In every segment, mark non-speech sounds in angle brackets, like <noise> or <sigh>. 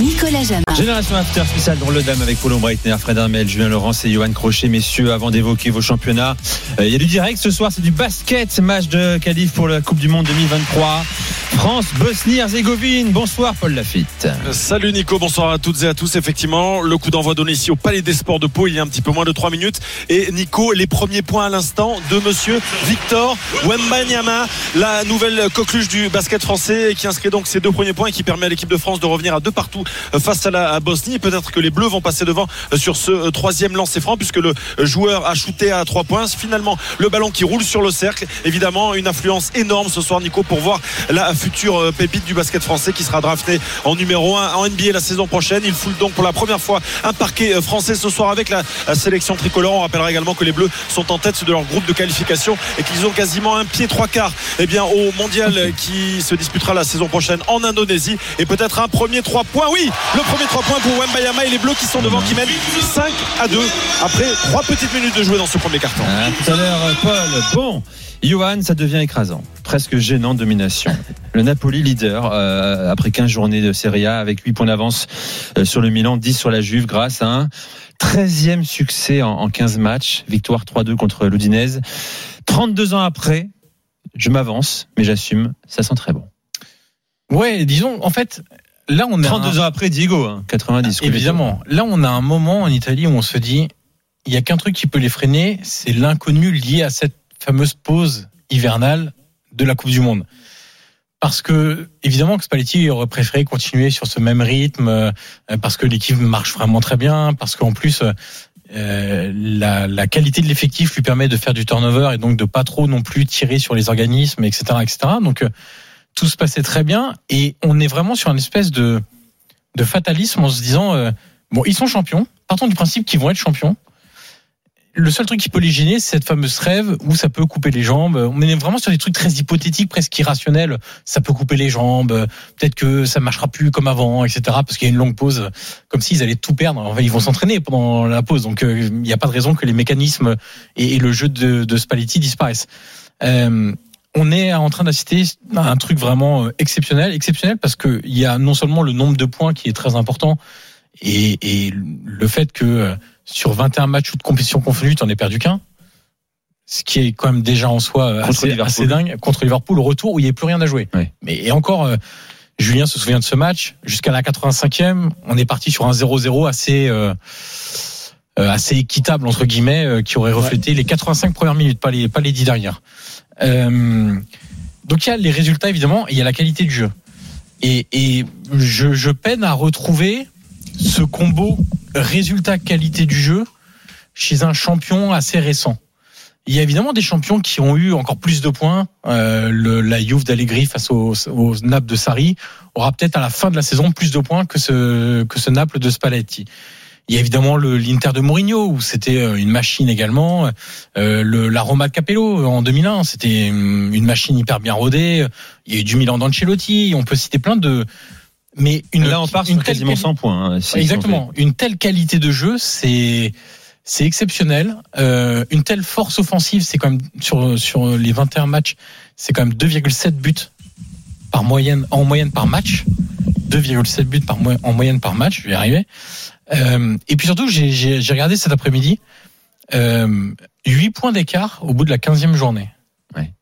Nicolas Jamin. Génération After spécial dans le Dame avec Paulo Breitner, Fred Armel, Julien Laurence et Johan Crochet. Messieurs, avant d'évoquer vos championnats, euh, il y a du direct ce soir, c'est du basket, match de qualif pour la Coupe du Monde 2023. France, Bosnie-Herzégovine. Bonsoir Paul Lafitte. Salut Nico, bonsoir à toutes et à tous. Effectivement, le coup d'envoi donné ici au Palais des Sports de Pau il y a un petit peu moins de 3 minutes. Et Nico, les premiers points à l'instant de monsieur Victor Wembanyama, la nouvelle coqueluche du basket français qui inscrit donc ses deux premiers points et qui permet à l'équipe de France de revenir à deux partout face à la Bosnie. Peut-être que les Bleus vont passer devant sur ce troisième lancer franc puisque le joueur a shooté à 3 points. Finalement, le ballon qui roule sur le cercle. Évidemment, une influence énorme ce soir Nico pour voir la future euh, pépite du basket français qui sera drafté en numéro 1 en NBA la saison prochaine. Il foule donc pour la première fois un parquet euh, français ce soir avec la, sélection tricolore. On rappellera également que les Bleus sont en tête de leur groupe de qualification et qu'ils ont quasiment un pied trois quarts eh au mondial qui se disputera la saison prochaine en Indonésie et peut-être un premier 3 points. Oui, le premier 3 points pour Wembayama et les Bleus qui sont devant qui mènent 5 à 2 après 3 petites minutes de jouer dans ce premier carton. Ah, tout à l'heure, Paul. Bon. Johan, ça devient écrasant, presque gênant domination. Le Napoli leader euh, après 15 journées de Serie A avec 8 points d'avance euh, sur le Milan, 10 sur la Juve grâce à un 13e succès en, 15 matchs, victoire 3-2 contre l'Udinese. 32 ans après, je m'avance, mais j'assume, ça sent très bon. Ouais, disons, en fait, là on est 32 ans après Diego, 90. Hein, évidemment, là on a un moment en Italie où on se dit, il y a qu'un truc qui peut les freiner, c'est l'inconnu lié à cette fameuse pause hivernale de la Coupe du Monde. Parce que, évidemment, que Spalletti aurait préféré continuer sur ce même rythme, euh, parce que l'équipe marche vraiment très bien, parce qu'en plus, euh, la, la, qualité de l'effectif lui permet de faire du turnover et donc de pas trop non plus tirer sur les organismes, etc., etc. Donc, euh, tout se passait très bien et on est vraiment sur une espèce de, de fatalisme en se disant, bon, ils sont champions, partons du principe qu'ils vont être champions le seul truc qui peut les gêner, c'est cette fameuse rêve où ça peut couper les jambes. On est vraiment sur des trucs très hypothétiques, presque irrationnels. Ça peut couper les jambes. Peut-être que ça marchera plus comme avant, etc. Parce qu'il y a une longue pause, comme s'ils allaient tout perdre. Enfin, ils vont s'entraîner pendant la pause, donc euh, il n'y a pas de raison que les mécanismes et, le jeu de, de Spalletti disparaissent. Euh, on est en train d'assister à un truc vraiment euh, exceptionnel, exceptionnel parce que il y a non seulement le nombre de points qui est très important et, et le fait que sur 21 matchs ou de compétition confondue, tu n'en es perdu qu'un. Ce qui est quand même déjà en soi assez, dingue. Contre Liverpool, au retour où il n'y avait plus rien à jouer. Mais et encore, euh, Julien se souvient de ce match. Jusqu'à la 85e, on est parti sur un 0-0 assez, euh, euh, assez équitable, entre guillemets, qui aurait reflété les 85 premières minutes, pas les, pas les 10 dernières. Donc il y a les résultats, évidemment, et il y a la qualité du jeu. Et, je, peine à retrouver ce combo résultat-qualité du jeu chez un champion assez récent. Il y a évidemment des champions qui ont eu encore plus de points. Euh, la Juve d'Allegri face au, au, Naples de Sarri aura peut-être à la fin de la saison plus de points que ce, que ce Naples de Spalletti. Il y a évidemment le l'Inter de Mourinho où c'était euh, une machine également. Euh, le, la Roma de Capello en 2001, c'était une machine hyper bien rodée. Il y a eu du Milan d'Ancelotti. On peut citer plein de mais une, là, on part une quasiment 100 points. Hein, exactement. Une telle qualité de jeu, c'est c'est exceptionnel. Euh, une telle force offensive, c'est quand même sur sur les 21 matchs, c'est quand même 2,7 buts par moyenne en moyenne par match. 2,7 buts par en moyenne par match. Je vais y arriver. Euh, et puis surtout, j'ai regardé cet après-midi. Euh, 8 points d'écart au bout de la 15e journée. Ouais.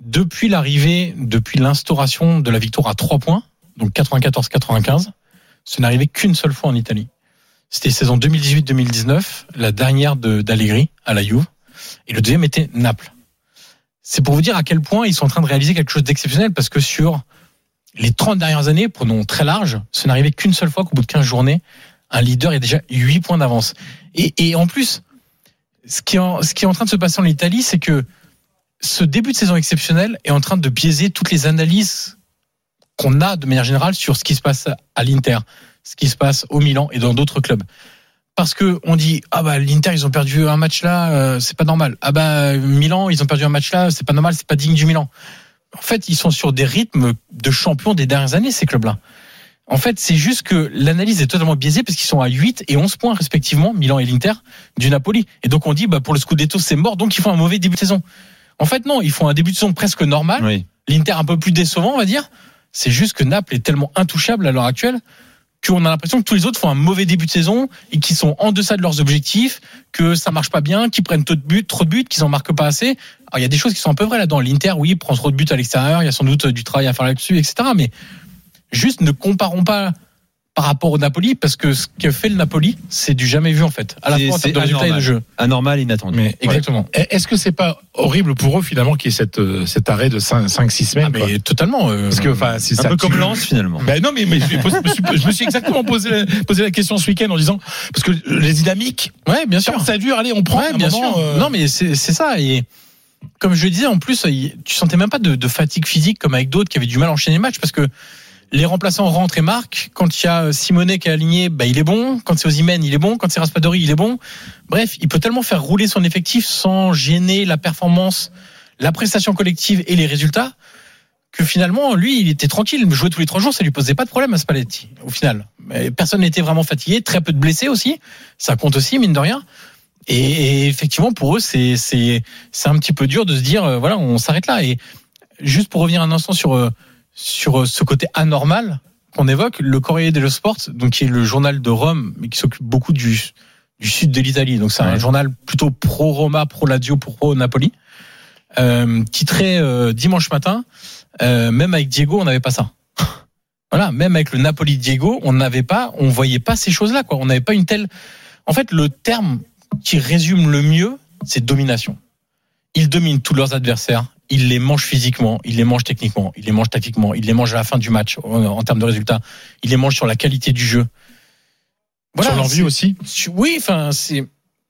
Depuis l'arrivée, depuis l'instauration de la victoire à 3 points, donc 94-95. Ce n'arrivait qu'une seule fois en Italie. C'était saison 2018-2019, la dernière d'Allegri à la Juve, et le deuxième était Naples. C'est pour vous dire à quel point ils sont en train de réaliser quelque chose d'exceptionnel, parce que sur les 30 dernières années, prenons très large, ce n'arrivait qu'une seule fois qu'au bout de 15 journées, un leader ait déjà 8 points d'avance. Et, en plus, ce qui, en, ce qui est en train de se passer en Italie, c'est que ce début de saison exceptionnel est en train de biaiser toutes les analyses qu'on a de manière générale sur ce qui se passe à l'Inter, ce qui se passe au Milan et dans d'autres clubs. Parce que on dit ah bah l'Inter ils ont perdu un match là, euh, c'est pas normal. Ah bah Milan ils ont perdu un match là, c'est pas normal, c'est pas digne du Milan. En fait, ils sont sur des rythmes de champions des dernières années ces clubs-là. En fait, c'est juste que l'analyse est totalement biaisée parce qu'ils sont à 8 et 11 points respectivement, Milan et l'Inter, du Napoli. Et donc on dit, bah, pour le Scudetto, c'est mort, donc ils font un mauvais début de saison. En fait, non, ils font un début de saison presque normal. Oui. L'Inter un peu plus décevant, on va dire. C'est juste que Naples est tellement intouchable à l'heure actuelle qu'on a l'impression que tous les autres font un mauvais début de saison et qu'ils sont en deçà de leurs objectifs, que ça marche pas bien, qu'ils prennent trop de buts, trop de buts, qu'ils en marquent pas assez. Alors il y a des choses qui sont un peu vraies là-dedans. L'Inter, oui, prend trop de buts à l'extérieur, il y a sans doute du travail à faire là-dessus, etc. Mais juste ne comparons pas par rapport au Napoli parce que ce que fait le Napoli, c'est du jamais vu en fait. À la C'est- fois en c'est termes de résultats et de jeu. Anormal, inattendu. Mais Exactement. est-ce que c'est pas horrible pour eux finalement qu'il y ait cette, euh, cet arrêt de 5-6 semaines Ah, quoi mais totalement. euh, Parce que enfin, c'est Un ça. peu comme Lens finalement. Ben non, mais, mais je, me suis, je me suis exactement posé la, posé la question ce week-end en disant parce que les dynamiques, ouais, bien sûr. ça dure, allez, on prend Ouais, un bien moment, sûr. euh, Non, mais c'est ça. Et comme je le disais, en plus, tu sentais même pas de, de fatigue physique comme avec d'autres qui avaient du mal à enchaîner les matchs parce que les remplaçants rentrent et marquent. Quand il y a Simonet qui est aligné, bah, il est bon. Quand c'est Osimhen, il est bon. Quand c'est Raspadori, il est bon. Bref, il peut tellement faire rouler son effectif sans gêner la performance, la prestation collective et les résultats que finalement, lui, il était tranquille. Jouer tous les trois jours, ça lui posait pas de problème à Spalletti, au final. Personne n'était vraiment fatigué. Très peu de blessés aussi. Ça compte aussi, mine de rien. Et, et effectivement, pour eux, c'est c'est c'est un petit peu dur de se dire, euh, voilà, on s'arrête là. Et juste pour revenir un instant sur euh, sur euh, ce côté anormal qu'on évoque, le Corriere dello Sport, donc qui est le journal de Rome, mais qui s'occupe beaucoup du du sud de l'Italie. Donc c'est un journal plutôt pro Roma, pro Lazio, pro Napoli. Euh, titré euh, dimanche matin, euh, même avec Diego, on n'avait pas ça. <laughs> Voilà, même avec le Napoli Diego, on n'avait pas, on voyait pas ces choses-là, quoi. On n'avait pas une telle. En fait, le terme qui résume le mieux, c'est domination. Ils dominent tous leurs adversaires. Ils les mangent physiquement, ils les mangent techniquement, ils les mangent tactiquement, ils les mangent à la fin du match en, en termes de résultats. Ils les mangent sur la qualité du jeu. sur l'envie aussi. oui, enfin, c'est.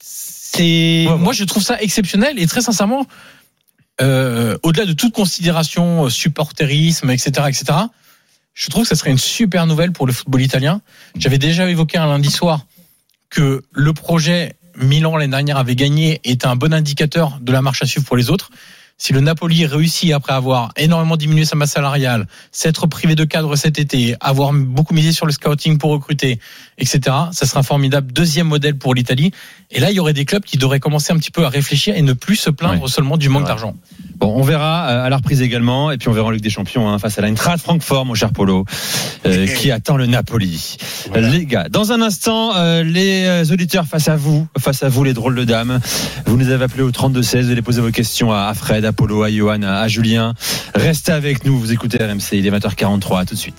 C'est. Ouais, ouais. Moi, je trouve ça exceptionnel et très sincèrement, euh, au-delà de toute considération, euh, supporterisme, etc., etc., je trouve que ça serait une super nouvelle pour le football italien. J'avais déjà évoqué un lundi soir que le projet Milan l'année dernière avait gagné était un bon indicateur de la marche à suivre pour les autres. Si le Napoli réussit après avoir énormément diminué sa masse salariale, s'être privé de cadre cet été, avoir beaucoup misé sur le scouting pour recruter, etc., ça sera un formidable deuxième modèle pour l'Italie. Et là, il y aurait des clubs qui devraient commencer un petit peu à réfléchir et ne plus se plaindre seulement du manque d'argent. Bon, on verra euh, à la reprise également, et puis on verra en Ligue des Champions hein, face à l'Eintracht Francfort, mon cher Polo, euh, qui attend le Napoli. Voilà. Les gars, dans un instant, euh, les euh, auditeurs face à vous, face à vous, les drôles de dames. Vous nous avez appelé au 32-16, vous allez poser vos questions à Fred, à Polo, à Johan, à à Julien. Restez avec nous, vous écoutez RMC, il est 20h43, à tout de suite.